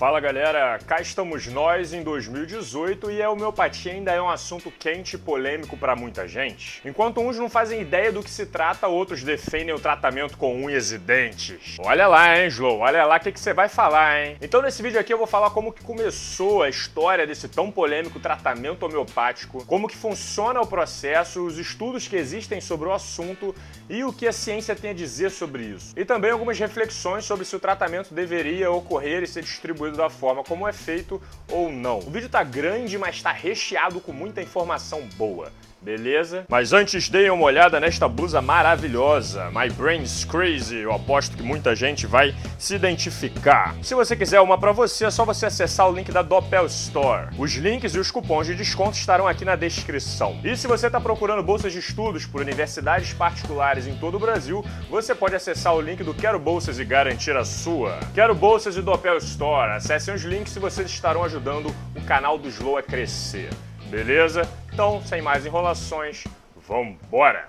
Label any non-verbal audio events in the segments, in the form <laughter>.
Fala galera, cá estamos nós em 2018 e a homeopatia ainda é um assunto quente e polêmico para muita gente. Enquanto uns não fazem ideia do que se trata, outros defendem o tratamento com unhas e dentes. Olha lá, hein, Slow, olha lá o que, que você vai falar, hein? Então nesse vídeo aqui eu vou falar como que começou a história desse tão polêmico tratamento homeopático, como que funciona o processo, os estudos que existem sobre o assunto e o que a ciência tem a dizer sobre isso. E também algumas reflexões sobre se o tratamento deveria ocorrer e ser distribuído da forma como é feito ou não. O vídeo tá grande, mas tá recheado com muita informação boa beleza? Mas antes deem uma olhada nesta blusa maravilhosa, My Brain's Crazy, eu aposto que muita gente vai se identificar. Se você quiser uma para você, é só você acessar o link da Doppel Store. Os links e os cupons de desconto estarão aqui na descrição. E se você está procurando bolsas de estudos por universidades particulares em todo o Brasil, você pode acessar o link do Quero Bolsas e garantir a sua. Quero Bolsas e Doppel Store. Acessem os links e vocês estarão ajudando o canal do Slow a crescer. Beleza? Então, sem mais enrolações, vambora!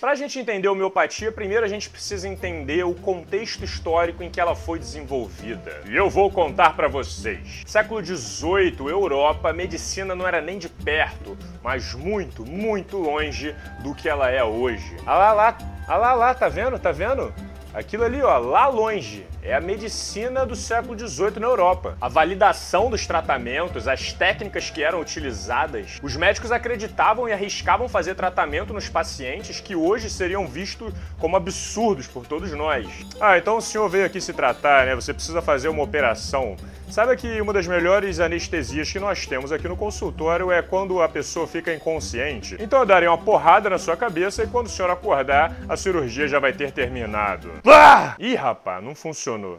Para a gente entender a homeopatia, primeiro a gente precisa entender o contexto histórico em que ela foi desenvolvida. E eu vou contar para vocês. Século XVIII, Europa, a medicina não era nem de perto, mas muito, muito longe do que ela é hoje. Ah lá, lá, ah lá, lá, tá vendo? Tá vendo? Aquilo ali, ó, lá longe, é a medicina do século XVIII na Europa. A validação dos tratamentos, as técnicas que eram utilizadas, os médicos acreditavam e arriscavam fazer tratamento nos pacientes que hoje seriam vistos como absurdos por todos nós. Ah, então o senhor veio aqui se tratar, né? Você precisa fazer uma operação. Sabe que uma das melhores anestesias que nós temos aqui no consultório é quando a pessoa fica inconsciente. Então eu darei uma porrada na sua cabeça e quando o senhor acordar, a cirurgia já vai ter terminado. Ah! Ih, rapaz, não funcionou.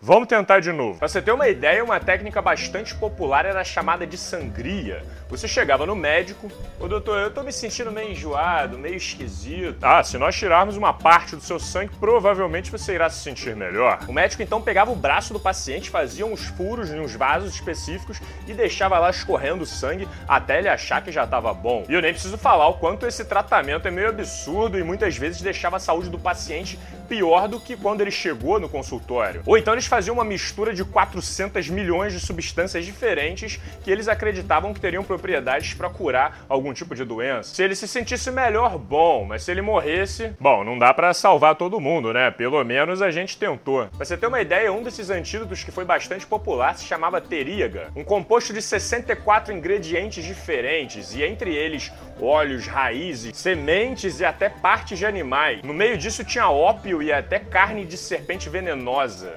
Vamos tentar de novo. Pra você ter uma ideia, uma técnica bastante popular era chamada de sangria. Você chegava no médico, ô doutor, eu tô me sentindo meio enjoado, meio esquisito. Ah, se nós tirarmos uma parte do seu sangue, provavelmente você irá se sentir melhor. O médico então pegava o braço do paciente, fazia uns furos em uns vasos específicos e deixava lá escorrendo sangue até ele achar que já estava bom. E eu nem preciso falar o quanto esse tratamento é meio absurdo e muitas vezes deixava a saúde do paciente pior do que quando ele chegou no consultório. Ou então eles faziam uma mistura de 400 milhões de substâncias diferentes que eles acreditavam que teriam propriedades para curar algum tipo de doença. Se ele se sentisse melhor, bom, mas se ele morresse, bom, não dá para salvar todo mundo, né? Pelo menos a gente tentou. Pra você ter uma ideia, um desses antídotos que foi bastante popular se chamava teríaga, um composto de 64 ingredientes diferentes e entre eles óleos, raízes, sementes e até partes de animais. No meio disso tinha ópio e até carne de serpente venenosa.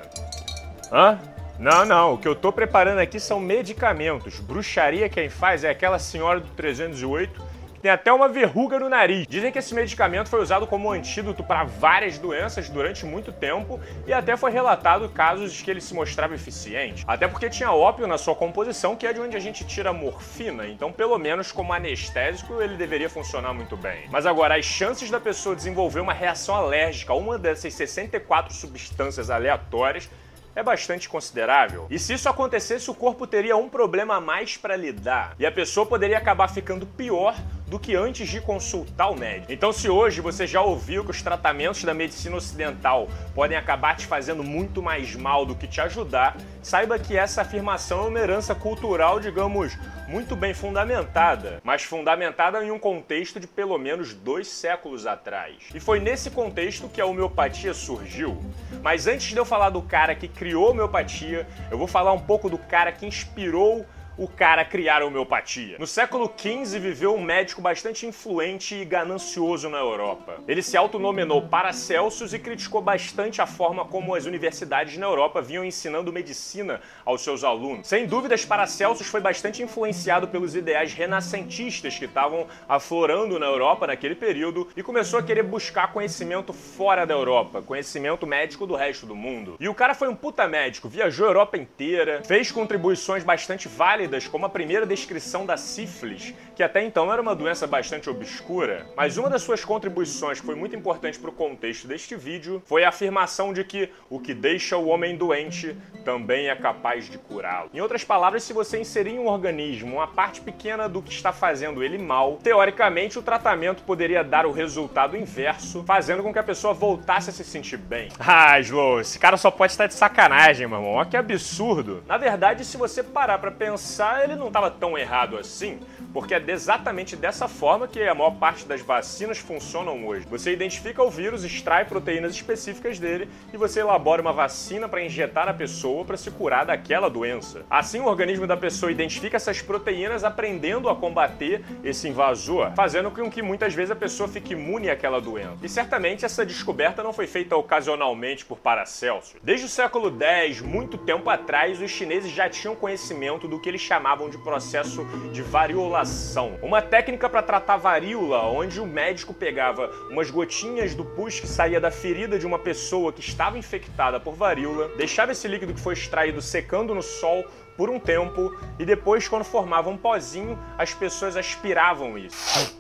Hã? Não, não, o que eu tô preparando aqui são medicamentos. Bruxaria quem faz é aquela senhora do 308 tem até uma verruga no nariz. Dizem que esse medicamento foi usado como antídoto para várias doenças durante muito tempo e até foi relatado casos de que ele se mostrava eficiente. Até porque tinha ópio na sua composição, que é de onde a gente tira morfina, então pelo menos como anestésico ele deveria funcionar muito bem. Mas agora, as chances da pessoa desenvolver uma reação alérgica a uma dessas 64 substâncias aleatórias é bastante considerável. E se isso acontecesse, o corpo teria um problema a mais para lidar e a pessoa poderia acabar ficando pior do que antes de consultar o médico. Então, se hoje você já ouviu que os tratamentos da medicina ocidental podem acabar te fazendo muito mais mal do que te ajudar, saiba que essa afirmação é uma herança cultural, digamos, muito bem fundamentada, mas fundamentada em um contexto de pelo menos dois séculos atrás. E foi nesse contexto que a homeopatia surgiu. Mas antes de eu falar do cara que criou a homeopatia, eu vou falar um pouco do cara que inspirou o cara criar a homeopatia. No século XV viveu um médico bastante influente e ganancioso na Europa. Ele se autonominou Paracelsus e criticou bastante a forma como as universidades na Europa vinham ensinando medicina aos seus alunos. Sem dúvidas, Paracelsus foi bastante influenciado pelos ideais renascentistas que estavam aflorando na Europa naquele período e começou a querer buscar conhecimento fora da Europa, conhecimento médico do resto do mundo. E o cara foi um puta médico, viajou a Europa inteira, fez contribuições bastante válidas válidas como a primeira descrição da sífilis, que até então era uma doença bastante obscura. Mas uma das suas contribuições que foi muito importante para o contexto deste vídeo foi a afirmação de que o que deixa o homem doente também é capaz de curá-lo. Em outras palavras, se você inserir em um organismo uma parte pequena do que está fazendo ele mal, teoricamente o tratamento poderia dar o resultado inverso, fazendo com que a pessoa voltasse a se sentir bem. Ah, Slow, esse cara só pode estar de sacanagem, meu irmão. Olha que absurdo. Na verdade, se você parar para pensar, ele não estava tão errado assim, porque é exatamente dessa forma que a maior parte das vacinas funcionam hoje. Você identifica o vírus, extrai proteínas específicas dele e você elabora uma vacina para injetar na pessoa para se curar daquela doença. Assim, o organismo da pessoa identifica essas proteínas, aprendendo a combater esse invasor, fazendo com que muitas vezes a pessoa fique imune àquela doença. E certamente essa descoberta não foi feita ocasionalmente por Paracelso. Desde o século X, muito tempo atrás, os chineses já tinham conhecimento do que eles chamavam de processo de variolação, uma técnica para tratar varíola, onde o médico pegava umas gotinhas do pus que saía da ferida de uma pessoa que estava infectada por varíola, deixava esse líquido que foi extraído secando no sol por um tempo e depois, quando formava um pozinho, as pessoas aspiravam isso.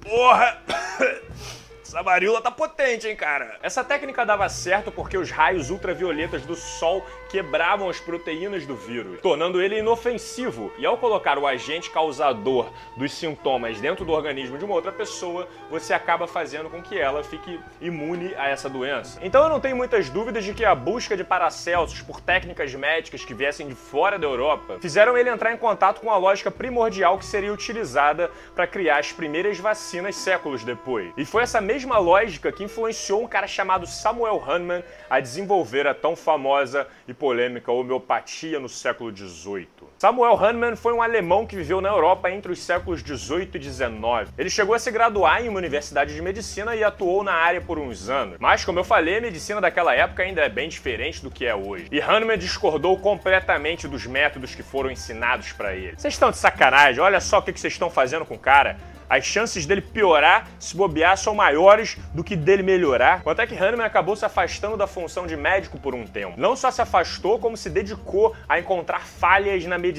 Porra! <coughs> Essa varíola tá potente, hein, cara? Essa técnica dava certo porque os raios ultravioletas do sol quebravam as proteínas do vírus, tornando ele inofensivo. E ao colocar o agente causador dos sintomas dentro do organismo de uma outra pessoa, você acaba fazendo com que ela fique imune a essa doença. Então eu não tenho muitas dúvidas de que a busca de Paracelsus por técnicas médicas que viessem de fora da Europa fizeram ele entrar em contato com a lógica primordial que seria utilizada para criar as primeiras vacinas séculos depois. E foi essa mesma lógica que influenciou um cara chamado Samuel Hahnemann a desenvolver a tão famosa e polêmica homeopatia no século XVIII. Samuel Hahnemann foi um alemão que viveu na Europa entre os séculos XVIII e XIX. Ele chegou a se graduar em uma universidade de medicina e atuou na área por uns anos. Mas, como eu falei, a medicina daquela época ainda é bem diferente do que é hoje. E Hahnemann discordou completamente dos métodos que foram ensinados para ele. Vocês estão de sacanagem? Olha só o que vocês estão fazendo com o cara as chances dele piorar, se bobear, são maiores do que dele melhorar. Quanto é que Hahnemann acabou se afastando da função de médico por um tempo. Não só se afastou, como se dedicou a encontrar falhas na medicina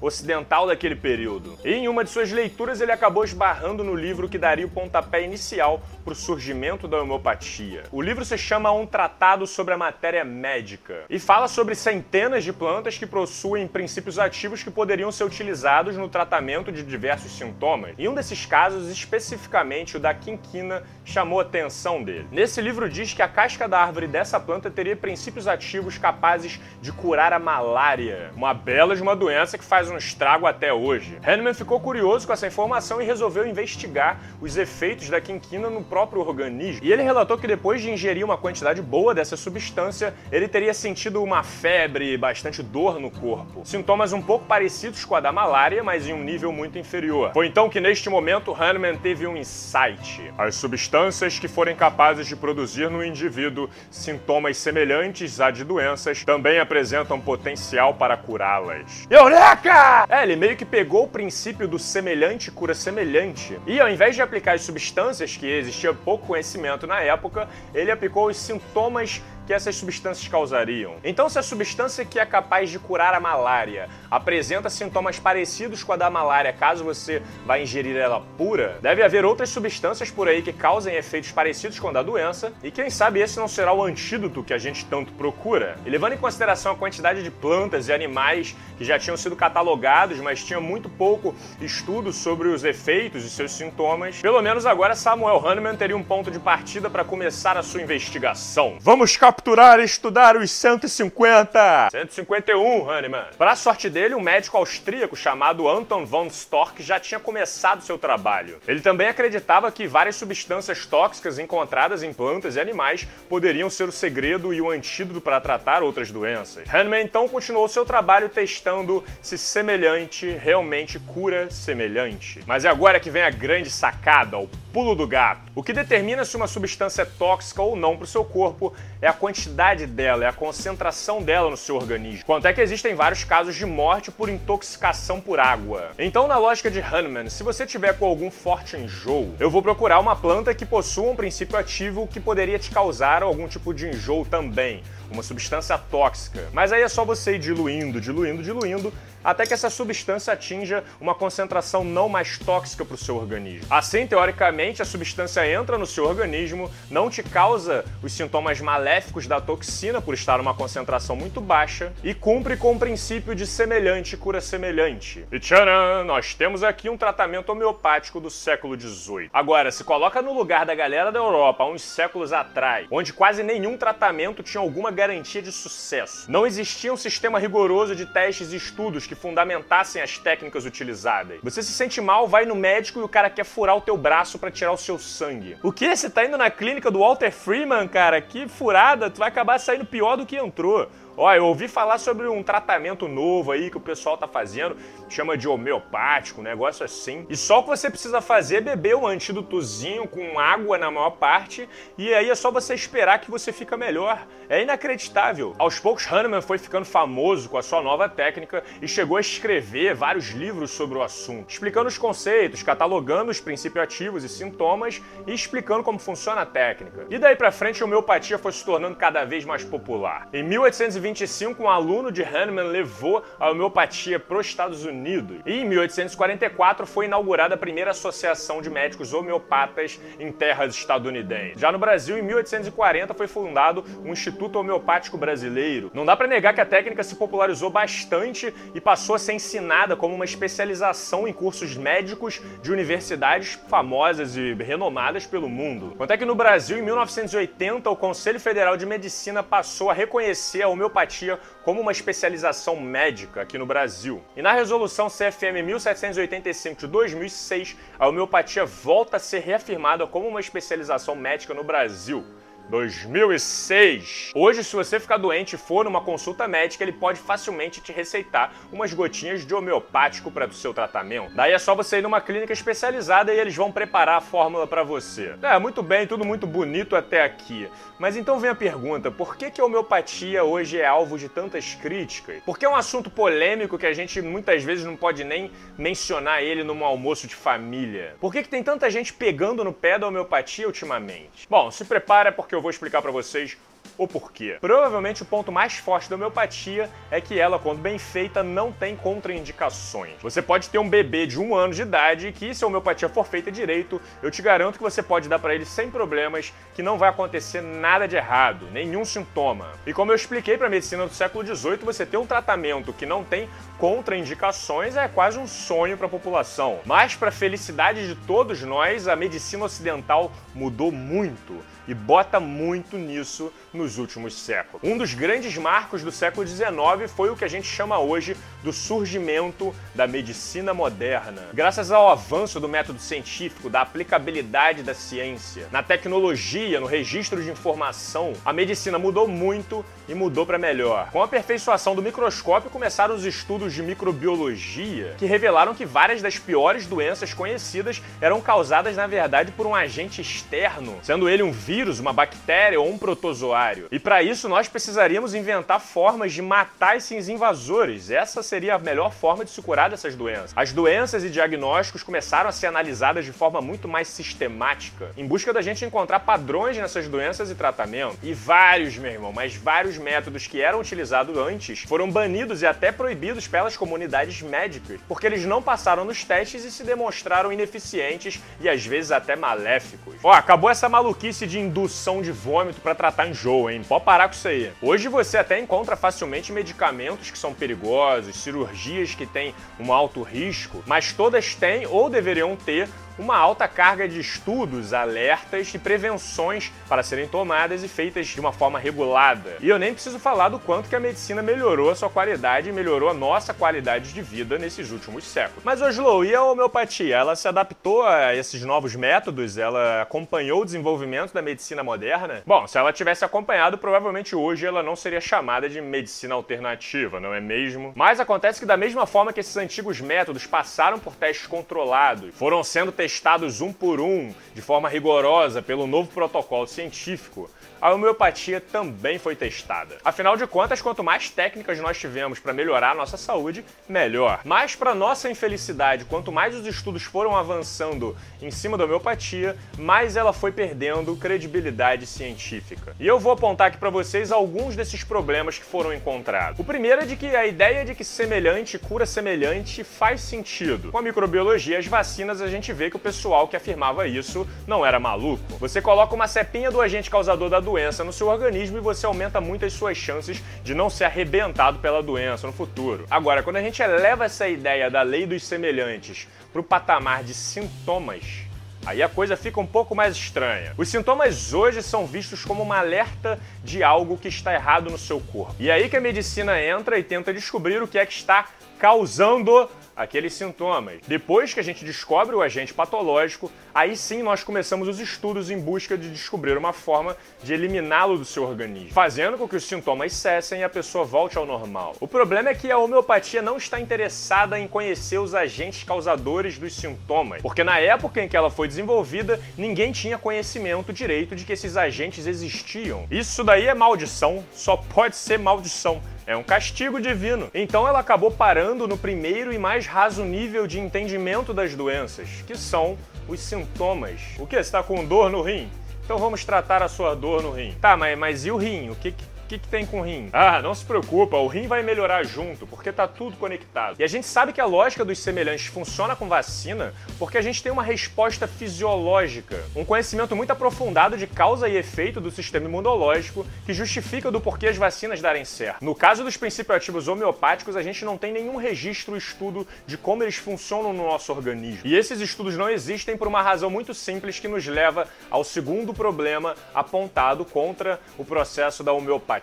ocidental daquele período. E em uma de suas leituras ele acabou esbarrando no livro que daria o pontapé inicial para o surgimento da homeopatia. O livro se chama Um Tratado sobre a Matéria Médica e fala sobre centenas de plantas que possuem princípios ativos que poderiam ser utilizados no tratamento de diversos sintomas. E um desses casos, especificamente o da quinquina, chamou a atenção dele. Nesse livro diz que a casca da árvore dessa planta teria princípios ativos capazes de curar a malária, uma bela de uma doença que faz um estrago até hoje. Hahnemann ficou curioso com essa informação e resolveu investigar os efeitos da quinquina no próprio organismo. E ele relatou que depois de ingerir uma quantidade boa dessa substância, ele teria sentido uma febre e bastante dor no corpo. Sintomas um pouco parecidos com a da malária, mas em um nível muito inferior. Foi então que neste momento Hahnemann teve um insight. As substâncias que forem capazes de produzir no indivíduo sintomas semelhantes à de doenças também apresentam potencial para curá-las. Eureka! É, ele meio que pegou o princípio do semelhante cura semelhante. E ao invés de aplicar as substâncias que existia pouco conhecimento na época, ele aplicou os sintomas que essas substâncias causariam. Então, se a substância que é capaz de curar a malária apresenta sintomas parecidos com a da malária caso você vá ingerir ela pura, deve haver outras substâncias por aí que causem efeitos parecidos com a da doença, e quem sabe esse não será o antídoto que a gente tanto procura. E levando em consideração a quantidade de plantas e animais que já tinham sido catalogados, mas tinha muito pouco estudo sobre os efeitos e seus sintomas, pelo menos agora Samuel Hahnemann teria um ponto de partida para começar a sua investigação. Vamos capturar capturar e estudar os 150. 151, Hahnemann. Para sorte dele, um médico austríaco chamado Anton von Storck já tinha começado seu trabalho. Ele também acreditava que várias substâncias tóxicas encontradas em plantas e animais poderiam ser o segredo e o antídoto para tratar outras doenças. Hahnemann então continuou seu trabalho testando se semelhante realmente cura semelhante. Mas é agora que vem a grande sacada, o pulo do gato. O que determina se uma substância é tóxica ou não para o seu corpo é a quantidade dela, é a concentração dela no seu organismo. Quanto é que existem vários casos de morte por intoxicação por água. Então, na lógica de Hahnemann, se você tiver com algum forte enjoo, eu vou procurar uma planta que possua um princípio ativo que poderia te causar algum tipo de enjoo também uma substância tóxica. Mas aí é só você ir diluindo, diluindo, diluindo, até que essa substância atinja uma concentração não mais tóxica para o seu organismo. Assim, teoricamente, a substância entra no seu organismo, não te causa os sintomas maléficos da toxina por estar numa concentração muito baixa e cumpre com o princípio de semelhante cura semelhante. E tcharam, nós temos aqui um tratamento homeopático do século XVIII. Agora, se coloca no lugar da galera da Europa, há uns séculos atrás, onde quase nenhum tratamento tinha alguma garantia de sucesso. Não existia um sistema rigoroso de testes e estudos que fundamentassem as técnicas utilizadas. Você se sente mal, vai no médico e o cara quer furar o teu braço para tirar o seu sangue. O que? Você tá indo na clínica do Walter Freeman, cara? Que furada, tu vai acabar saindo pior do que entrou. Ó, eu ouvi falar sobre um tratamento novo aí que o pessoal tá fazendo, chama de homeopático, um negócio assim. E só o que você precisa fazer é beber um antídotozinho com água na maior parte, e aí é só você esperar que você fica melhor. É inacreditável. Aos poucos, Hahnemann foi ficando famoso com a sua nova técnica e chegou a escrever vários livros sobre o assunto, explicando os conceitos, catalogando os princípios ativos e sintomas e explicando como funciona a técnica. E daí pra frente, a homeopatia foi se tornando cada vez mais popular. Em 1820 1825, um aluno de Hahnemann levou a homeopatia para os Estados Unidos. E em 1844 foi inaugurada a primeira associação de médicos homeopatas em terras estadunidenses. Já no Brasil, em 1840 foi fundado o Instituto Homeopático Brasileiro. Não dá para negar que a técnica se popularizou bastante e passou a ser ensinada como uma especialização em cursos médicos de universidades famosas e renomadas pelo mundo. Quanto é que no Brasil, em 1980, o Conselho Federal de Medicina passou a reconhecer a homeopatia homeopatia como uma especialização médica aqui no Brasil. E na resolução CFM 1785 de 2006, a homeopatia volta a ser reafirmada como uma especialização médica no Brasil. 2006. Hoje, se você ficar doente e for numa consulta médica, ele pode facilmente te receitar umas gotinhas de homeopático para o seu tratamento. Daí é só você ir numa clínica especializada e eles vão preparar a fórmula para você. É, muito bem, tudo muito bonito até aqui. Mas então vem a pergunta, por que, que a homeopatia hoje é alvo de tantas críticas? Porque é um assunto polêmico que a gente muitas vezes não pode nem mencionar ele num almoço de família. Por que, que tem tanta gente pegando no pé da homeopatia ultimamente? Bom, se prepara porque eu vou explicar para vocês o porquê. Provavelmente o ponto mais forte da homeopatia é que ela, quando bem feita, não tem contraindicações. Você pode ter um bebê de um ano de idade que, se a homeopatia for feita direito, eu te garanto que você pode dar para ele sem problemas, que não vai acontecer nada de errado, nenhum sintoma. E como eu expliquei para a medicina do século XVIII, você ter um tratamento que não tem contraindicações é quase um sonho para a população. Mas, para felicidade de todos nós, a medicina ocidental mudou muito e bota muito nisso nos últimos séculos. Um dos grandes marcos do século XIX foi o que a gente chama hoje do surgimento da medicina moderna. Graças ao avanço do método científico, da aplicabilidade da ciência, na tecnologia, no registro de informação, a medicina mudou muito e mudou para melhor. Com a aperfeiçoação do microscópio, começaram os estudos de microbiologia, que revelaram que várias das piores doenças conhecidas eram causadas, na verdade, por um agente externo, sendo ele um vírus uma bactéria ou um protozoário. E para isso nós precisaríamos inventar formas de matar esses invasores. Essa seria a melhor forma de se curar dessas doenças. As doenças e diagnósticos começaram a ser analisadas de forma muito mais sistemática, em busca da gente encontrar padrões nessas doenças e tratamento. E vários, meu irmão, mas vários métodos que eram utilizados antes foram banidos e até proibidos pelas comunidades médicas, porque eles não passaram nos testes e se demonstraram ineficientes e às vezes até maléficos. Ó, acabou essa maluquice de indução de vômito para tratar enjoo, hein? Pode parar com isso aí. Hoje você até encontra facilmente medicamentos que são perigosos, cirurgias que têm um alto risco, mas todas têm ou deveriam ter uma alta carga de estudos, alertas e prevenções para serem tomadas e feitas de uma forma regulada. E eu nem preciso falar do quanto que a medicina melhorou a sua qualidade e melhorou a nossa qualidade de vida nesses últimos séculos. Mas, Oslo, e a homeopatia? Ela se adaptou a esses novos métodos? Ela acompanhou o desenvolvimento da medicina moderna? Bom, se ela tivesse acompanhado, provavelmente hoje ela não seria chamada de medicina alternativa, não é mesmo? Mas acontece que da mesma forma que esses antigos métodos passaram por testes controlados, foram sendo testados testados um por um, de forma rigorosa, pelo novo protocolo científico, a homeopatia também foi testada. Afinal de contas, quanto mais técnicas nós tivemos para melhorar a nossa saúde, melhor. Mas, para nossa infelicidade, quanto mais os estudos foram avançando em cima da homeopatia, mais ela foi perdendo credibilidade científica. E eu vou apontar aqui para vocês alguns desses problemas que foram encontrados. O primeiro é de que a ideia de que semelhante cura semelhante faz sentido. Com a microbiologia as vacinas, a gente vê que o pessoal que afirmava isso não era maluco. Você coloca uma cepinha do agente causador da doença no seu organismo e você aumenta muito as suas chances de não ser arrebentado pela doença no futuro. Agora, quando a gente eleva essa ideia da lei dos semelhantes para o patamar de sintomas, Aí a coisa fica um pouco mais estranha. Os sintomas hoje são vistos como uma alerta de algo que está errado no seu corpo. E aí que a medicina entra e tenta descobrir o que é que está causando aqueles sintomas. Depois que a gente descobre o agente patológico, aí sim nós começamos os estudos em busca de descobrir uma forma de eliminá-lo do seu organismo, fazendo com que os sintomas cessem e a pessoa volte ao normal. O problema é que a homeopatia não está interessada em conhecer os agentes causadores dos sintomas, porque na época em que ela foi desenvolvida, ninguém tinha conhecimento direito de que esses agentes existiam. Isso daí é maldição, só pode ser maldição. É um castigo divino. Então ela acabou parando no primeiro e mais raso nível de entendimento das doenças, que são os sintomas. O que? Você está com dor no rim? Então vamos tratar a sua dor no rim. Tá, mas, mas e o rim? O que, que, que tem com o rim? Ah, não se preocupa, o rim vai melhorar junto, porque tá tudo conectado. E a gente sabe que a lógica dos semelhantes funciona com vacina porque a gente tem uma resposta fisiológica, um conhecimento muito aprofundado de causa e efeito do sistema imunológico que justifica do porquê as vacinas darem certo. No caso dos princípios ativos homeopáticos, a gente não tem nenhum registro estudo de como eles funcionam no nosso organismo. E esses estudos não existem por uma razão muito simples que nos leva ao segundo problema apontado contra o processo da homeopatia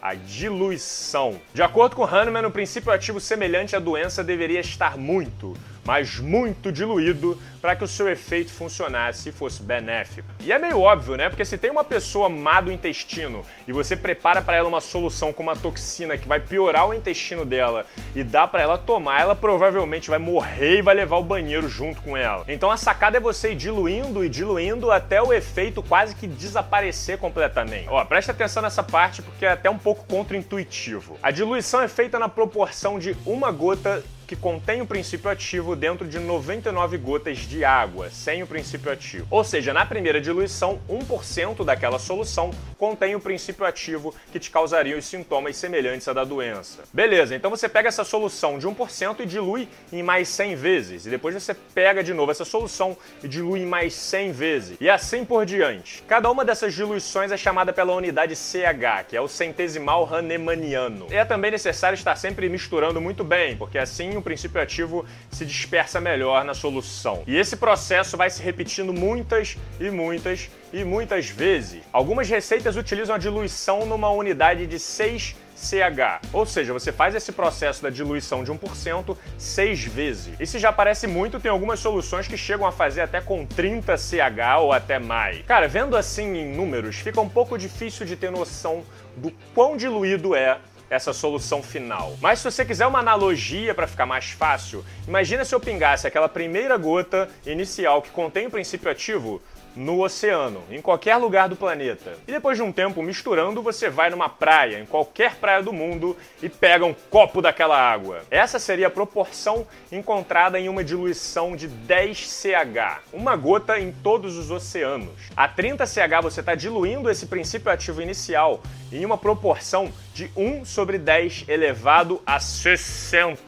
A diluição. De acordo com Hahnemann, o princípio ativo semelhante à doença deveria estar muito, mas muito diluído para que o seu efeito funcionasse e fosse benéfico. E é meio óbvio, né? Porque se tem uma pessoa má do intestino e você prepara para ela uma solução com uma toxina que vai piorar o intestino dela e dá para ela tomar, ela provavelmente vai morrer e vai levar o banheiro junto com ela. Então a sacada é você ir diluindo e diluindo até o efeito quase que desaparecer completamente. Ó, presta atenção nessa parte porque é até um pouco contraintuitivo. A diluição é feita na proporção de uma gota que contém o princípio ativo dentro de 99 gotas de água, sem o princípio ativo. Ou seja, na primeira diluição, 1% daquela solução contém o princípio ativo que te causaria os sintomas semelhantes à da doença. Beleza, então você pega essa solução de 1% e dilui em mais 100 vezes. E depois você pega de novo essa solução e dilui em mais 100 vezes. E assim por diante. Cada uma dessas diluições é chamada pela unidade CH, que é o centesimal hahnemanniano. E é também necessário estar sempre misturando muito bem, porque assim o princípio ativo se dispersa melhor na solução. E esse processo vai se repetindo muitas e muitas e muitas vezes. Algumas receitas utilizam a diluição numa unidade de 6 CH. Ou seja, você faz esse processo da diluição de 1% seis vezes. Se já parece muito, tem algumas soluções que chegam a fazer até com 30 CH ou até mais. Cara, vendo assim em números, fica um pouco difícil de ter noção do quão diluído é essa solução final. Mas se você quiser uma analogia para ficar mais fácil, imagina se eu pingasse aquela primeira gota inicial que contém o princípio ativo no oceano, em qualquer lugar do planeta. E depois de um tempo misturando, você vai numa praia, em qualquer praia do mundo, e pega um copo daquela água. Essa seria a proporção encontrada em uma diluição de 10 CH, uma gota em todos os oceanos. A 30 CH você está diluindo esse princípio ativo inicial em uma proporção de 1 sobre 10 elevado a 60.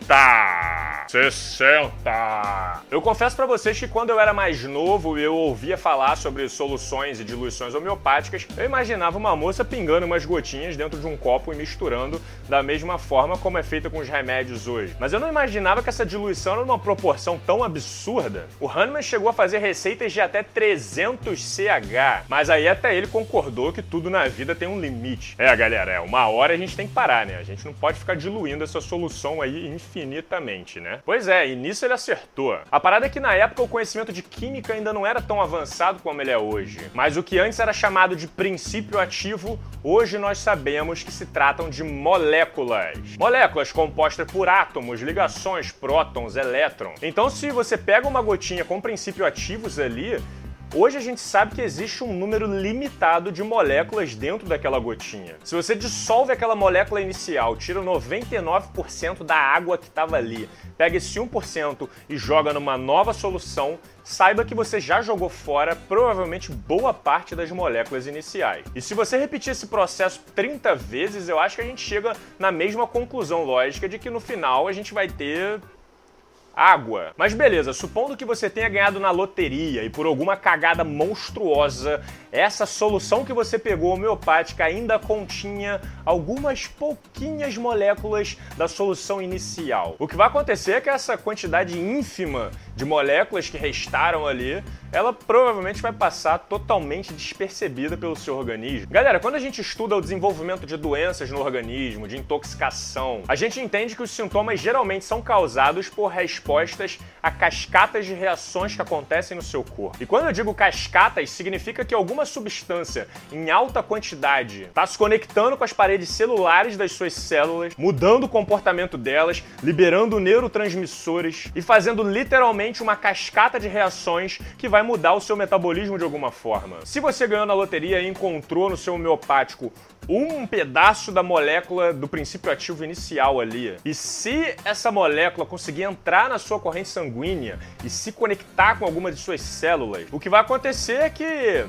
60! Eu confesso para vocês que quando eu era mais novo eu ouvia falar sobre soluções e diluições homeopáticas, eu imaginava uma moça pingando umas gotinhas dentro de um copo e misturando da mesma forma como é feita com os remédios hoje. Mas eu não imaginava que essa diluição era uma proporção tão absurda. O Hahnemann chegou a fazer receitas de até 300 CH, mas aí até ele concordou que tudo na vida tem um limite. É, galera, é uma hora a gente tem que parar, né? A gente não pode ficar diluindo essa solução aí infinitamente, né? Pois é, e nisso ele acertou. A parada é que na época o conhecimento de química ainda não era tão avançado como ele é hoje. Mas o que antes era chamado de princípio ativo, hoje nós sabemos que se tratam de moléculas. Moléculas compostas por átomos, ligações, prótons, elétrons. Então, se você pega uma gotinha com princípio ativos ali, Hoje a gente sabe que existe um número limitado de moléculas dentro daquela gotinha. Se você dissolve aquela molécula inicial, tira 99% da água que estava ali, pega esse 1% e joga numa nova solução, saiba que você já jogou fora provavelmente boa parte das moléculas iniciais. E se você repetir esse processo 30 vezes, eu acho que a gente chega na mesma conclusão lógica de que no final a gente vai ter água. Mas beleza, supondo que você tenha ganhado na loteria e por alguma cagada monstruosa, essa solução que você pegou homeopática ainda continha algumas pouquinhas moléculas da solução inicial. O que vai acontecer é que essa quantidade ínfima de moléculas que restaram ali, ela provavelmente vai passar totalmente despercebida pelo seu organismo. Galera, quando a gente estuda o desenvolvimento de doenças no organismo, de intoxicação, a gente entende que os sintomas geralmente são causados por respostas a cascatas de reações que acontecem no seu corpo. E quando eu digo cascatas, significa que alguma substância em alta quantidade está se conectando com as paredes celulares das suas células, mudando o comportamento delas, liberando neurotransmissores e fazendo literalmente uma cascata de reações que vai mudar o seu metabolismo de alguma forma. Se você ganhou na loteria e encontrou no seu homeopático um pedaço da molécula do princípio ativo inicial ali. E se essa molécula conseguir entrar na sua corrente sanguínea e se conectar com alguma de suas células, o que vai acontecer é que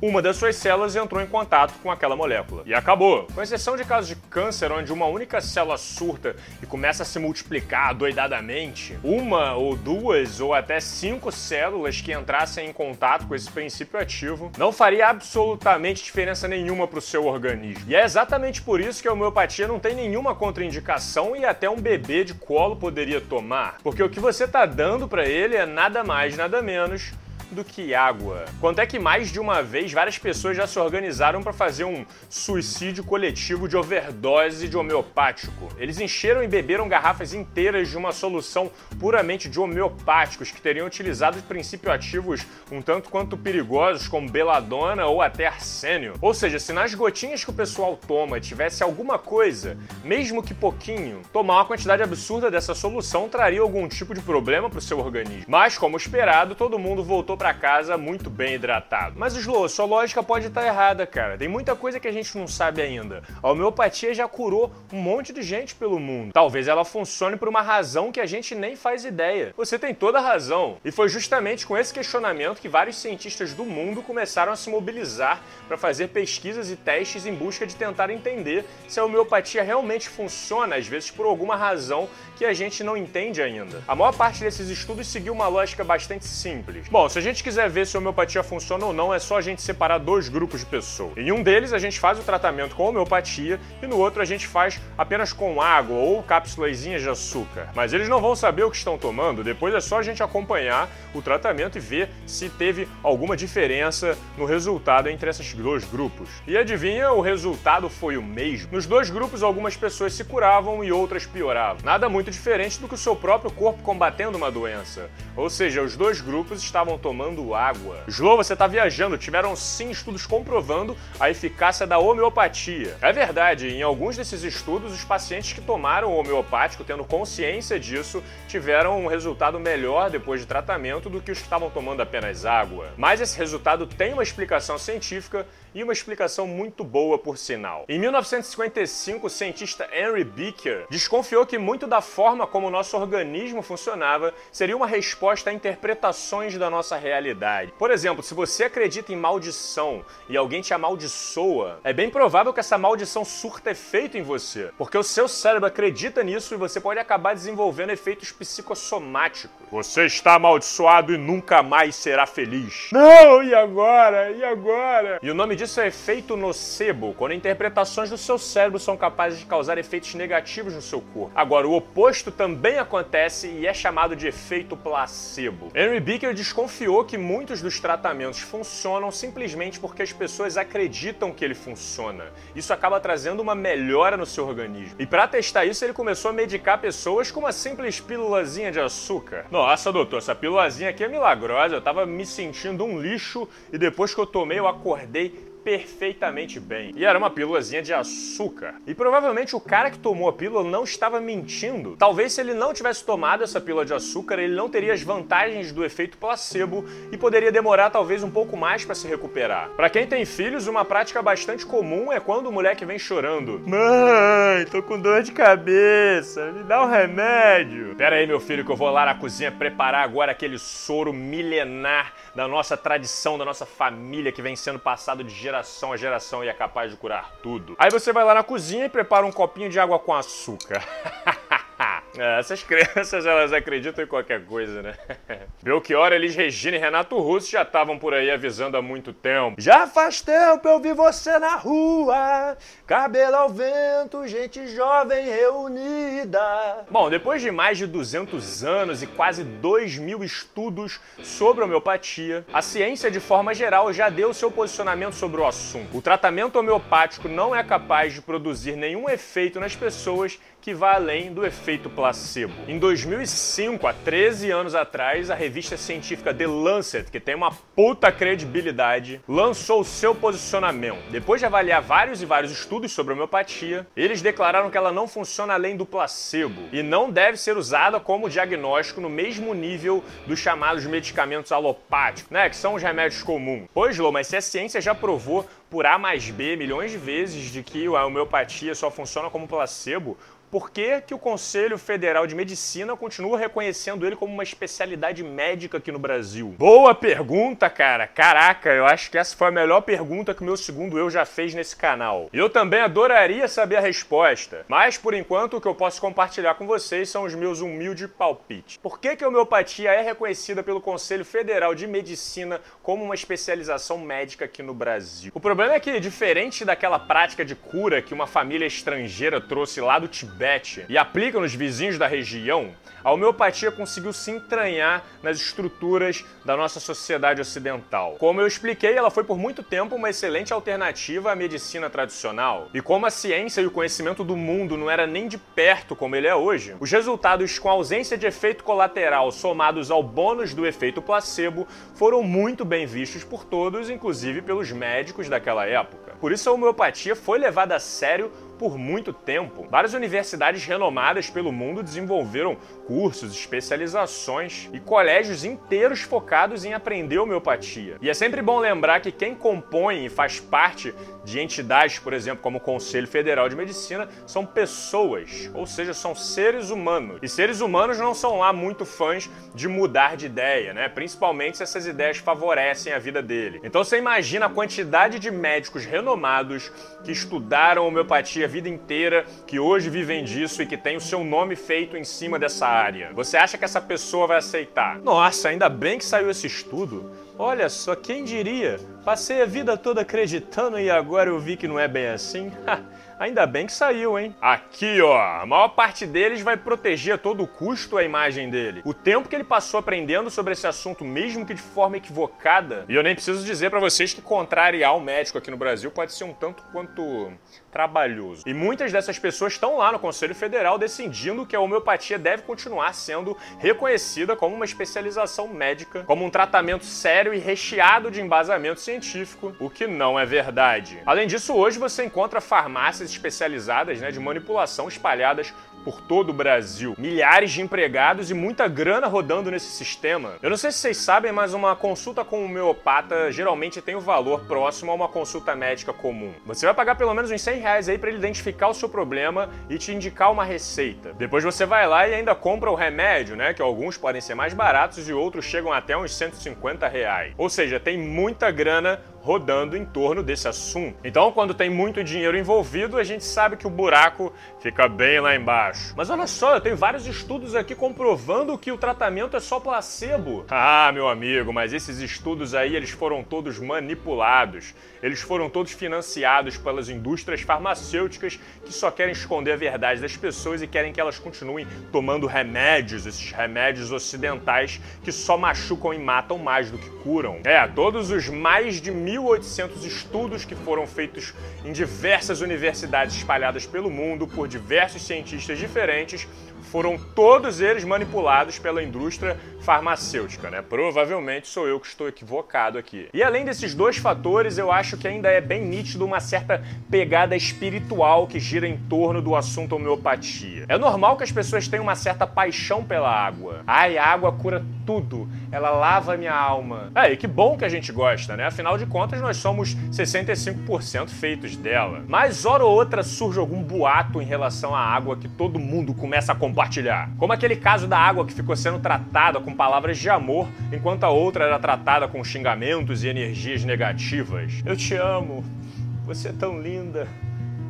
uma das suas células entrou em contato com aquela molécula. E acabou. Com exceção de casos de câncer, onde uma única célula surta e começa a se multiplicar doidadamente, uma ou duas ou até cinco células que entrassem em contato com esse princípio ativo não faria absolutamente diferença nenhuma para o seu organismo. E é exatamente por isso que a homeopatia não tem nenhuma contraindicação e até um bebê de colo poderia tomar. Porque o que você está dando para ele é nada mais, nada menos do que água. Quanto é que mais de uma vez várias pessoas já se organizaram para fazer um suicídio coletivo de overdose de homeopático? Eles encheram e beberam garrafas inteiras de uma solução puramente de homeopáticos que teriam utilizado princípios ativos um tanto quanto perigosos como beladona ou até arsênio. Ou seja, se nas gotinhas que o pessoal toma tivesse alguma coisa, mesmo que pouquinho, tomar uma quantidade absurda dessa solução traria algum tipo de problema para o seu organismo. Mas, como esperado, todo mundo voltou para casa muito bem hidratado. Mas, Slow, sua lógica pode estar errada, cara. Tem muita coisa que a gente não sabe ainda. A homeopatia já curou um monte de gente pelo mundo. Talvez ela funcione por uma razão que a gente nem faz ideia. Você tem toda a razão. E foi justamente com esse questionamento que vários cientistas do mundo começaram a se mobilizar para fazer pesquisas e testes em busca de tentar entender se a homeopatia realmente funciona, às vezes por alguma razão que a gente não entende ainda. A maior parte desses estudos seguiu uma lógica bastante simples. Bom, se a gente quiser ver se a homeopatia funciona ou não, é só a gente separar dois grupos de pessoas. Em um deles, a gente faz o tratamento com homeopatia e no outro, a gente faz apenas com água ou cápsulas de açúcar. Mas eles não vão saber o que estão tomando, depois é só a gente acompanhar o tratamento e ver se teve alguma diferença no resultado entre esses dois grupos. E adivinha, o resultado foi o mesmo. Nos dois grupos, algumas pessoas se curavam e outras pioravam. Nada muito diferente do que o seu próprio corpo combatendo uma doença. Ou seja, os dois grupos estavam tomando tomando água. Slow, você tá viajando. Tiveram sim estudos comprovando a eficácia da homeopatia. É verdade, em alguns desses estudos, os pacientes que tomaram o homeopático, tendo consciência disso, tiveram um resultado melhor depois de tratamento do que os que estavam tomando apenas água. Mas esse resultado tem uma explicação científica e uma explicação muito boa, por sinal. Em 1955, o cientista Henry Beecher desconfiou que muito da forma como o nosso organismo funcionava seria uma resposta a interpretações da nossa realidade. Por exemplo, se você acredita em maldição e alguém te amaldiçoa, é bem provável que essa maldição surta efeito em você, porque o seu cérebro acredita nisso e você pode acabar desenvolvendo efeitos psicossomáticos. Você está amaldiçoado e nunca mais será feliz. Não, e agora? E agora? E o nome disso é efeito nocebo, quando interpretações do seu cérebro são capazes de causar efeitos negativos no seu corpo. Agora, o oposto também acontece e é chamado de efeito placebo. Henry Beecher desconfiou que muitos dos tratamentos funcionam simplesmente porque as pessoas acreditam que ele funciona. Isso acaba trazendo uma melhora no seu organismo. E para testar isso, ele começou a medicar pessoas com uma simples pílulazinha de açúcar. Nossa, doutor, essa pílulazinha aqui é milagrosa. Eu tava me sentindo um lixo e depois que eu tomei, eu acordei perfeitamente bem. E era uma pílulazinha de açúcar. E provavelmente o cara que tomou a pílula não estava mentindo. Talvez se ele não tivesse tomado essa pílula de açúcar, ele não teria as vantagens do efeito placebo e poderia demorar talvez um pouco mais para se recuperar. Para quem tem filhos, uma prática bastante comum é quando o moleque vem chorando: "Mãe, tô com dor de cabeça, me dá um remédio". Pera aí, meu filho, que eu vou lá na cozinha preparar agora aquele soro milenar da nossa tradição, da nossa família que vem sendo passado de geração a geração e é capaz de curar tudo. Aí você vai lá na cozinha e prepara um copinho de água com açúcar. <laughs> É, essas <laughs> crianças, elas acreditam em qualquer coisa, né? <laughs> Belchior, Elis Regina e Renato Russo já estavam por aí avisando há muito tempo. Já faz tempo eu vi você na rua, cabelo ao vento, gente jovem reunida. Bom, depois de mais de 200 anos e quase 2 mil estudos sobre homeopatia, a ciência de forma geral já deu seu posicionamento sobre o assunto. O tratamento homeopático não é capaz de produzir nenhum efeito nas pessoas que vai além do efeito placebo. Em 2005, há 13 anos atrás, a revista científica The Lancet, que tem uma puta credibilidade, lançou seu posicionamento. Depois de avaliar vários e vários estudos sobre homeopatia, eles declararam que ela não funciona além do placebo e não deve ser usada como diagnóstico no mesmo nível dos chamados medicamentos alopáticos, né, que são os remédios comuns. Pois, Lô, mas se a ciência já provou por A mais B milhões de vezes de que a homeopatia só funciona como placebo, por que, que, o Conselho Federal de Medicina continua reconhecendo ele como uma especialidade médica aqui no Brasil? Boa pergunta, cara! Caraca, eu acho que essa foi a melhor pergunta que o meu segundo eu já fez nesse canal. Eu também adoraria saber a resposta, mas por enquanto o que eu posso compartilhar com vocês são os meus humildes palpites. Por que, que a homeopatia é reconhecida pelo Conselho Federal de Medicina como uma especialização médica aqui no Brasil? O problema é que, diferente daquela prática de cura que uma família estrangeira trouxe lá do Tibete, E aplica nos vizinhos da região, a homeopatia conseguiu se entranhar nas estruturas da nossa sociedade ocidental. Como eu expliquei, ela foi por muito tempo uma excelente alternativa à medicina tradicional. E como a ciência e o conhecimento do mundo não era nem de perto como ele é hoje, os resultados com ausência de efeito colateral somados ao bônus do efeito placebo foram muito bem vistos por todos, inclusive pelos médicos daquela época. Por isso a homeopatia foi levada a sério por muito tempo. Várias universidades renomadas pelo mundo desenvolveram cursos, especializações e colégios inteiros focados em aprender homeopatia. E é sempre bom lembrar que quem compõe e faz parte de entidades, por exemplo, como o Conselho Federal de Medicina, são pessoas, ou seja, são seres humanos. E seres humanos não são lá muito fãs de mudar de ideia, né? Principalmente se essas ideias favorecem a vida dele. Então você imagina a quantidade de médicos renomados que estudaram homeopatia a vida inteira, que hoje vivem disso e que tem o seu nome feito em cima dessa área. Você acha que essa pessoa vai aceitar? Nossa, ainda bem que saiu esse estudo. Olha só, quem diria? Passei a vida toda acreditando e agora eu vi que não é bem assim. <laughs> Ainda bem que saiu, hein? Aqui, ó. A maior parte deles vai proteger a todo custo a imagem dele. O tempo que ele passou aprendendo sobre esse assunto, mesmo que de forma equivocada. E eu nem preciso dizer para vocês que contrariar o médico aqui no Brasil pode ser um tanto quanto trabalhoso. E muitas dessas pessoas estão lá no Conselho Federal decidindo que a homeopatia deve continuar sendo reconhecida como uma especialização médica, como um tratamento sério e recheado de embasamento científico, o que não é verdade. Além disso, hoje você encontra farmácias especializadas né, de manipulação espalhadas por todo o Brasil. Milhares de empregados e muita grana rodando nesse sistema. Eu não sei se vocês sabem, mas uma consulta com um homeopata geralmente tem o um valor próximo a uma consulta médica comum. Você vai pagar pelo menos uns 100 reais aí para ele identificar o seu problema e te indicar uma receita. Depois você vai lá e ainda compra o remédio, né? Que alguns podem ser mais baratos e outros chegam até uns 150 reais. Ou seja, tem muita grana rodando em torno desse assunto. Então, quando tem muito dinheiro envolvido, a gente sabe que o buraco fica bem lá embaixo. Mas olha só, eu tenho vários estudos aqui comprovando que o tratamento é só placebo. Ah, meu amigo, mas esses estudos aí, eles foram todos manipulados. Eles foram todos financiados pelas indústrias farmacêuticas que só querem esconder a verdade das pessoas e querem que elas continuem tomando remédios, esses remédios ocidentais que só machucam e matam mais do que curam. É, todos os mais de 1.800 estudos que foram feitos em diversas universidades espalhadas pelo mundo por diversos cientistas diferentes foram todos eles manipulados pela indústria farmacêutica, né? Provavelmente sou eu que estou equivocado aqui. E além desses dois fatores, eu acho que ainda é bem nítido uma certa pegada espiritual que gira em torno do assunto homeopatia. É normal que as pessoas tenham uma certa paixão pela água. Ai, a água cura tudo, ela lava minha alma. É, e que bom que a gente gosta, né? Afinal de contas, nós somos 65% feitos dela. Mas hora ou outra surge algum boato em relação à água que todo mundo começa a compartilhar. Como aquele caso da água que ficou sendo tratada com palavras de amor, enquanto a outra era tratada com xingamentos e energias negativas. Eu te amo. Você é tão linda.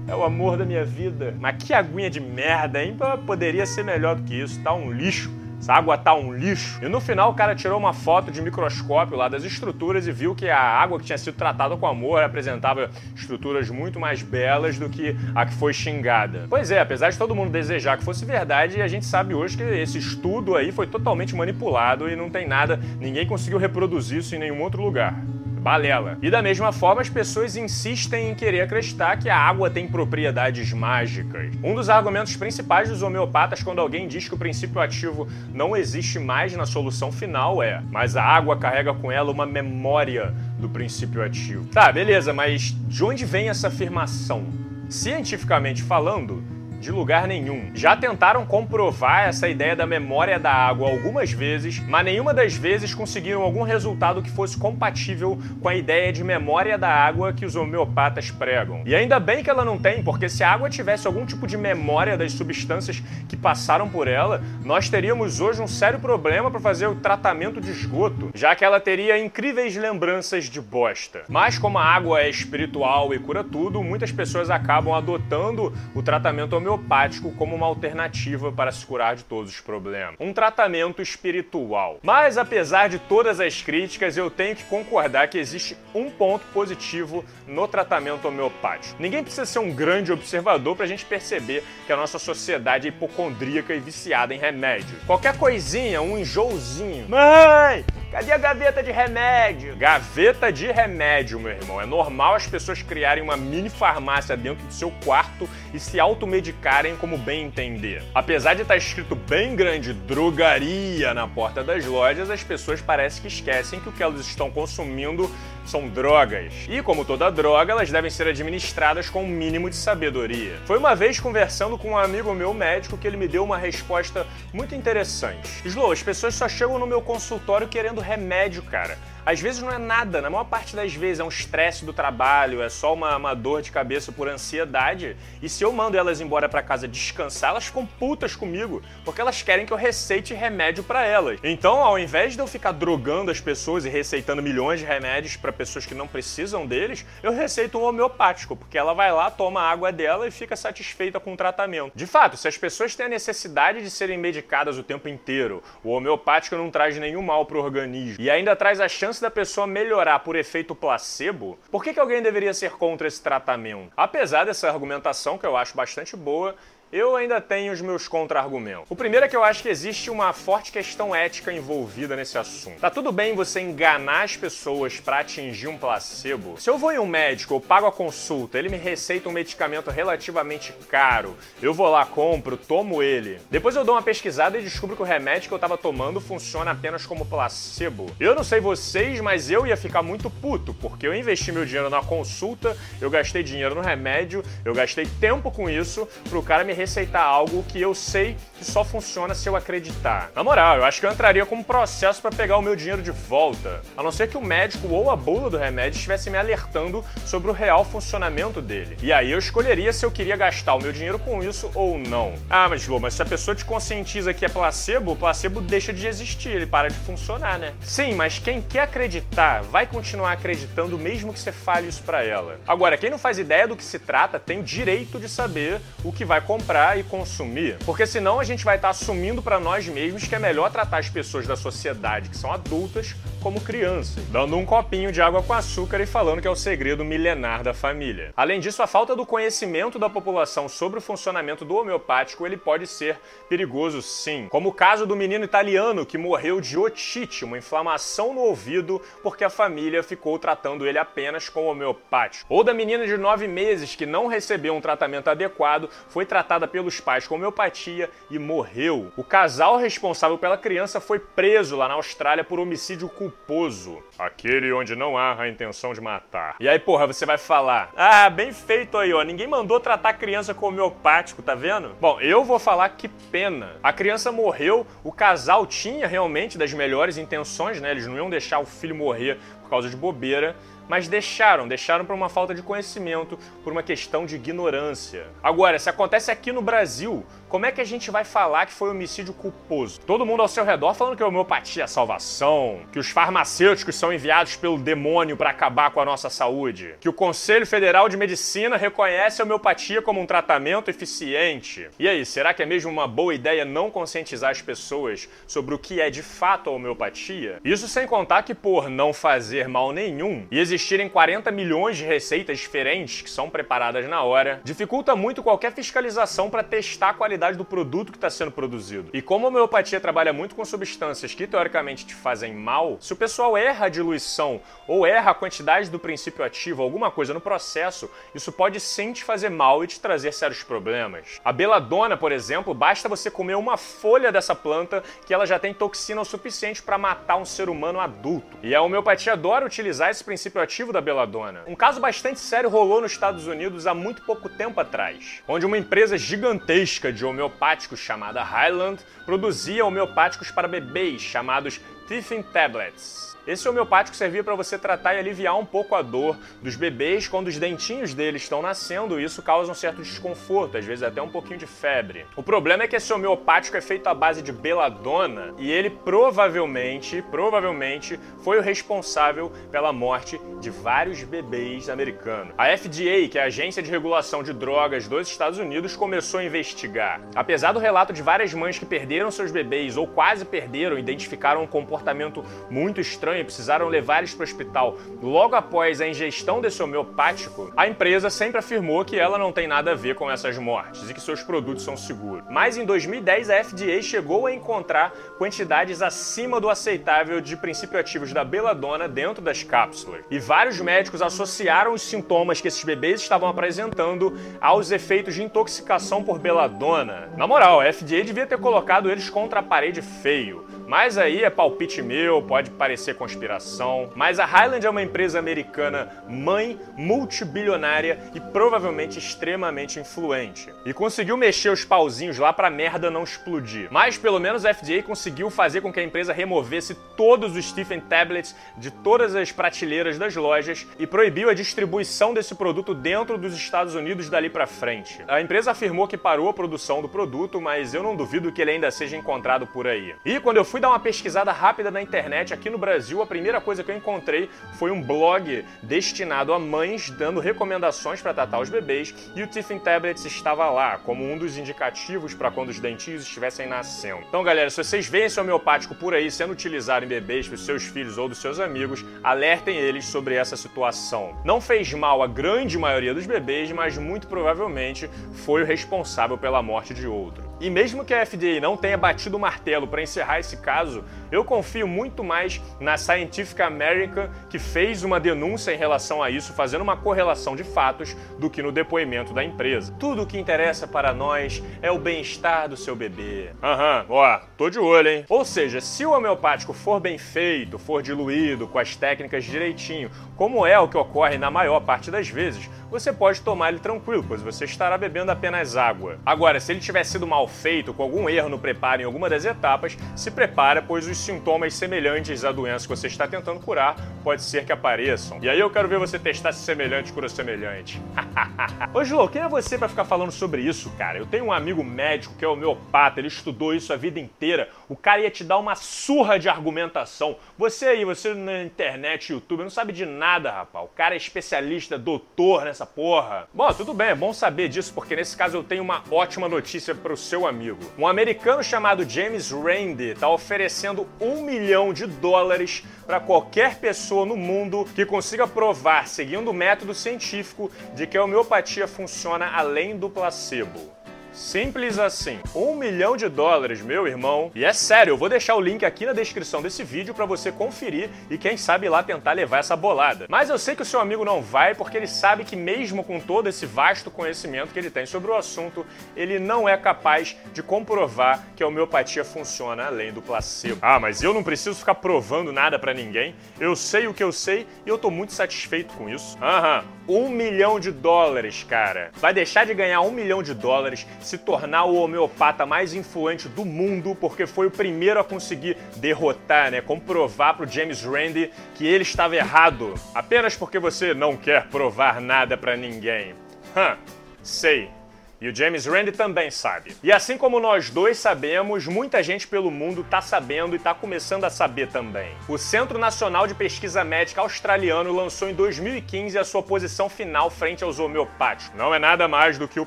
É o amor da minha vida. Mas que aguinha de merda, hein? Poderia ser melhor do que isso. Tá um lixo. Essa água tá um lixo. E no final o cara tirou uma foto de microscópio lá das estruturas e viu que a água que tinha sido tratada com amor apresentava estruturas muito mais belas do que a que foi xingada. Pois é, apesar de todo mundo desejar que fosse verdade, a gente sabe hoje que esse estudo aí foi totalmente manipulado e não tem nada, ninguém conseguiu reproduzir isso em nenhum outro lugar balela. E da mesma forma, as pessoas insistem em querer acreditar que a água tem propriedades mágicas. Um dos argumentos principais dos homeopatas quando alguém diz que o princípio ativo não existe mais na solução final é: mas a água carrega com ela uma memória do princípio ativo. Tá, beleza, mas de onde vem essa afirmação? Cientificamente falando, de lugar nenhum. Já tentaram comprovar essa ideia da memória da água algumas vezes, mas nenhuma das vezes conseguiram algum resultado que fosse compatível com a ideia de memória da água que os homeopatas pregam. E ainda bem que ela não tem, porque se a água tivesse algum tipo de memória das substâncias que passaram por ela, nós teríamos hoje um sério problema para fazer o tratamento de esgoto, já que ela teria incríveis lembranças de bosta. Mas como a água é espiritual e cura tudo, muitas pessoas acabam adotando o tratamento homeopático homeopático como uma alternativa para se curar de todos os problemas. Um tratamento espiritual. Mas apesar de todas as críticas, eu tenho que concordar que existe um ponto positivo no tratamento homeopático. Ninguém precisa ser um grande observador para a gente perceber que a nossa sociedade é hipocondríaca e viciada em remédio. Qualquer coisinha, um enjoozinho. Mãe! Cadê a gaveta de remédio? Gaveta de remédio, meu irmão. É normal as pessoas criarem uma mini farmácia dentro do seu quarto e se automedicarem como bem entender. Apesar de estar escrito bem grande drogaria na porta das lojas, as pessoas parecem que esquecem que o que elas estão consumindo são drogas. E como toda droga, elas devem ser administradas com um mínimo de sabedoria. Foi uma vez conversando com um amigo meu médico que ele me deu uma resposta muito interessante. Slow, as pessoas só chegam no meu consultório querendo remédio, cara. Às vezes não é nada, na maior parte das vezes é um estresse do trabalho, é só uma, uma, dor de cabeça por ansiedade. E se eu mando elas embora para casa descansar, elas ficam putas comigo, porque elas querem que eu receite remédio para elas. Então, ao invés de eu ficar drogando as pessoas e receitando milhões de remédios para pessoas que não precisam deles, eu receito um homeopático, porque ela vai lá, toma a água dela e fica satisfeita com o tratamento. De fato, se as pessoas têm a necessidade de serem medicadas o tempo inteiro, o homeopático não traz nenhum mal para o organismo e ainda traz a chance chance da pessoa melhorar por efeito placebo, por que, que alguém deveria ser contra esse tratamento? Apesar dessa argumentação, que eu acho bastante boa, eu ainda tenho os meus contra-argumentos. O primeiro é que eu acho que existe uma forte questão ética envolvida nesse assunto. Tá tudo bem você enganar as pessoas para atingir um placebo? Se eu vou em um médico, eu pago a consulta, ele me receita um medicamento relativamente caro, eu vou lá, compro, tomo ele. Depois eu dou uma pesquisada e descubro que o remédio que eu tava tomando funciona apenas como placebo. Eu não sei vocês, mas eu ia ficar muito puto, porque eu investi meu dinheiro na consulta, eu gastei dinheiro no remédio, eu gastei tempo com isso pro cara me receitar algo que eu sei que só funciona se eu acreditar. Na moral, eu acho que eu entraria com um processo para pegar o meu dinheiro de volta, a não ser que o médico ou a bula do remédio estivesse me alertando sobre o real funcionamento dele. E aí eu escolheria se eu queria gastar o meu dinheiro com isso ou não. Ah, mas Lô, mas se a pessoa te conscientiza que é placebo, o placebo deixa de existir, ele para de funcionar, né? Sim, mas quem quer acreditar vai continuar acreditando mesmo que você fale isso para ela. Agora, quem não faz ideia do que se trata tem o direito de saber o que vai comprar e consumir, porque senão a gente vai estar assumindo para nós mesmos que é melhor tratar as pessoas da sociedade que são adultas como crianças, dando um copinho de água com açúcar e falando que é o segredo milenar da família. Além disso, a falta do conhecimento da população sobre o funcionamento do homeopático ele pode ser perigoso sim, como o caso do menino italiano que morreu de otite, uma inflamação no ouvido, porque a família ficou tratando ele apenas com homeopático. Ou da menina de 9 meses que não recebeu um tratamento adequado, foi tratada pelos pais com homeopatia e morreu. O casal responsável pela criança foi preso lá na Austrália por homicídio culposo. Aquele onde não há a intenção de matar. E aí, porra, você vai falar: Ah, bem feito aí, ó. Ninguém mandou tratar a criança com homeopático, tá vendo? Bom, eu vou falar que pena. A criança morreu, o casal tinha realmente das melhores intenções, né? Eles não iam deixar o filho morrer por causa de bobeira mas deixaram, deixaram por uma falta de conhecimento, por uma questão de ignorância. Agora, se acontece aqui no Brasil, como é que a gente vai falar que foi homicídio culposo? Todo mundo ao seu redor falando que a homeopatia é salvação, que os farmacêuticos são enviados pelo demônio para acabar com a nossa saúde, que o Conselho Federal de Medicina reconhece a homeopatia como um tratamento eficiente. E aí, será que é mesmo uma boa ideia não conscientizar as pessoas sobre o que é de fato a homeopatia? Isso sem contar que por não fazer mal nenhum e existirem 40 milhões de receitas diferentes que são preparadas na hora, dificulta muito qualquer fiscalização para testar a qualidade do produto que está sendo produzido. E como a homeopatia trabalha muito com substâncias que teoricamente te fazem mal, se o pessoal erra a diluição ou erra a quantidade do princípio ativo, alguma coisa no processo, isso pode sim te fazer mal e te trazer sérios problemas. A beladona, por exemplo, basta você comer uma folha dessa planta que ela já tem toxina o suficiente para matar um ser humano adulto. E a homeopatia adora utilizar esse princípio ativo da beladona. Um caso bastante sério rolou nos Estados Unidos há muito pouco tempo atrás, onde uma empresa gigantesca de homeopáticos chamada Highland produzia homeopáticos para bebês chamados Tiffin Tablets. Esse homeopático servia para você tratar e aliviar um pouco a dor dos bebês quando os dentinhos deles estão nascendo e isso causa um certo desconforto, às vezes até um pouquinho de febre. O problema é que esse homeopático é feito à base de beladona e ele provavelmente, provavelmente foi o responsável pela morte de vários bebês americanos. A FDA, que é a Agência de Regulação de Drogas dos Estados Unidos, começou a investigar. Apesar do relato de várias mães que perderam seus bebês ou quase perderam, identificaram um comportamento muito estranho e precisaram levar eles para o hospital logo após a ingestão desse homeopático, a empresa sempre afirmou que ela não tem nada a ver com essas mortes e que seus produtos são seguros. Mas em 2010 a FDA chegou a encontrar quantidades acima do aceitável de princípios ativos da beladona dentro das cápsulas. E vários médicos associaram os sintomas que esses bebês estavam apresentando aos efeitos de intoxicação por beladona. Na moral, a FDA devia ter colocado eles contra a parede feio. Mas aí é palpite meu, pode parecer conspiração. Mas a Highland é uma empresa americana mãe, multibilionária e provavelmente extremamente influente. E conseguiu mexer os pauzinhos lá pra merda não explodir. Mas pelo menos a FDA conseguiu fazer com que a empresa removesse todos os Stephen Tablets de todas as prateleiras das lojas e proibiu a distribuição desse produto dentro dos Estados Unidos dali para frente. A empresa afirmou que parou a produção do produto, mas eu não duvido que ele ainda seja encontrado por aí. E quando eu fui dar uma pesquisada rápida na internet aqui no Brasil, a primeira coisa que eu encontrei foi um blog destinado a mães dando recomendações para tratar os bebês e o Tiffin Tablets estava lá como um dos indicativos para quando os dentinhos estivessem nascendo. Então, galera, se vocês veem esse homeopático por aí sendo utilizado em bebês para os seus filhos ou dos seus amigos, alertem eles sobre essa situação. Não fez mal a grande maioria dos bebês, mas muito provavelmente foi o responsável pela morte de outro. E mesmo que a FDA não tenha batido o martelo para encerrar esse caso, eu confio muito mais na Scientific American, que fez uma denúncia em relação a isso, fazendo uma correlação de fatos, do que no depoimento da empresa. Tudo o que interessa para nós é o bem-estar do seu bebê. Aham, uhum, ó, tô de olho, hein? Ou seja, se o homeopático for bem feito, for diluído com as técnicas direitinho, como é o que ocorre na maior parte das vezes, você pode tomar ele tranquilo, pois você estará bebendo apenas água. Agora, se ele tiver sido mal feito, com algum erro no preparo em alguma das etapas, se prepara, pois os sintomas semelhantes à doença que você está tentando curar pode ser que apareçam. E aí eu quero ver você testar se semelhante cura semelhante. <laughs> Ô, Slow, quem é você para ficar falando sobre isso, cara? Eu tenho um amigo médico que é homeopata, ele estudou isso a vida inteira. O cara ia te dar uma surra de argumentação. Você aí, você na internet, YouTube, não sabe de nada, rapaz. O cara é especialista, doutor nessa porra. Bom, tudo bem, é bom saber disso, porque nesse caso eu tenho uma ótima notícia para o seu amigo. Um americano chamado James Randi está oferecendo um milhão de dólares para qualquer pessoa no mundo que consiga provar, seguindo o método científico, de que a homeopatia funciona além do placebo. Simples assim. Um milhão de dólares, meu irmão. E é sério, eu vou deixar o link aqui na descrição desse vídeo para você conferir e quem sabe lá tentar levar essa bolada. Mas eu sei que o seu amigo não vai porque ele sabe que mesmo com todo esse vasto conhecimento que ele tem sobre o assunto, ele não é capaz de comprovar que a homeopatia funciona além do placebo. Ah, mas eu não preciso ficar provando nada para ninguém. Eu sei o que eu sei e eu tô muito satisfeito com isso. Aham, um milhão de dólares, cara. Vai deixar de ganhar um milhão de dólares se tornar o homeopata mais influente do mundo, porque foi o primeiro a conseguir derrotar, né, comprovar para o James Randi que ele estava errado, apenas porque você não quer provar nada para ninguém. Hã, sei. E o James Randi também sabe. E assim como nós dois sabemos, muita gente pelo mundo está sabendo e está começando a saber também. O Centro Nacional de Pesquisa Médica Australiano lançou em 2015 a sua posição final frente aos homeopáticos. Não é nada mais do que o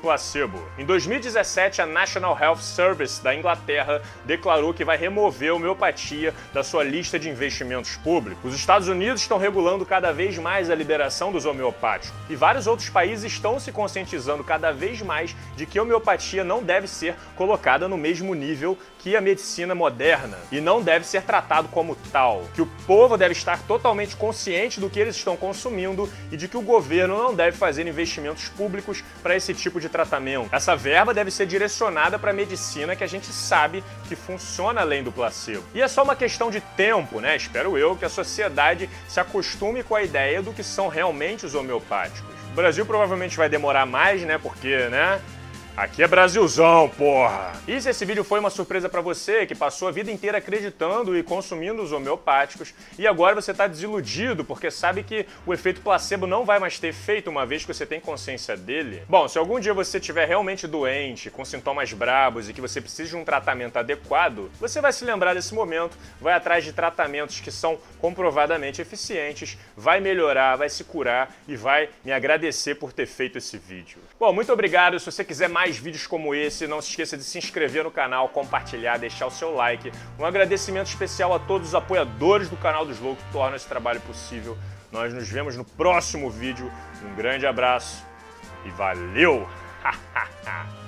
placebo. Em 2017, a National Health Service da Inglaterra declarou que vai remover a homeopatia da sua lista de investimentos públicos. Os Estados Unidos estão regulando cada vez mais a liberação dos homeopáticos. E vários outros países estão se conscientizando cada vez mais de que a homeopatia não deve ser colocada no mesmo nível que a medicina moderna e não deve ser tratado como tal. Que o povo deve estar totalmente consciente do que eles estão consumindo e de que o governo não deve fazer investimentos públicos para esse tipo de tratamento. Essa verba deve ser direcionada para a medicina que a gente sabe que funciona além do placebo. E é só uma questão de tempo, né? Espero eu que a sociedade se acostume com a ideia do que são realmente os homeopáticos. O Brasil provavelmente vai demorar mais, né? Porque, né? Aqui é Brasilzão, porra! E se esse vídeo foi uma surpresa para você, que passou a vida inteira acreditando e consumindo os homeopáticos, e agora você tá desiludido porque sabe que o efeito placebo não vai mais ter efeito uma vez que você tem consciência dele? Bom, se algum dia você estiver realmente doente, com sintomas brabos e que você precisa de um tratamento adequado, você vai se lembrar desse momento, vai atrás de tratamentos que são comprovadamente eficientes, vai melhorar, vai se curar e vai me agradecer por ter feito esse vídeo. Bom, muito obrigado. Se você quiser mais mais vídeos como esse. Não se esqueça de se inscrever no canal, compartilhar, deixar o seu like. Um agradecimento especial a todos os apoiadores do canal dos Loucos que tornam esse trabalho possível. Nós nos vemos no próximo vídeo. Um grande abraço e valeu! <laughs>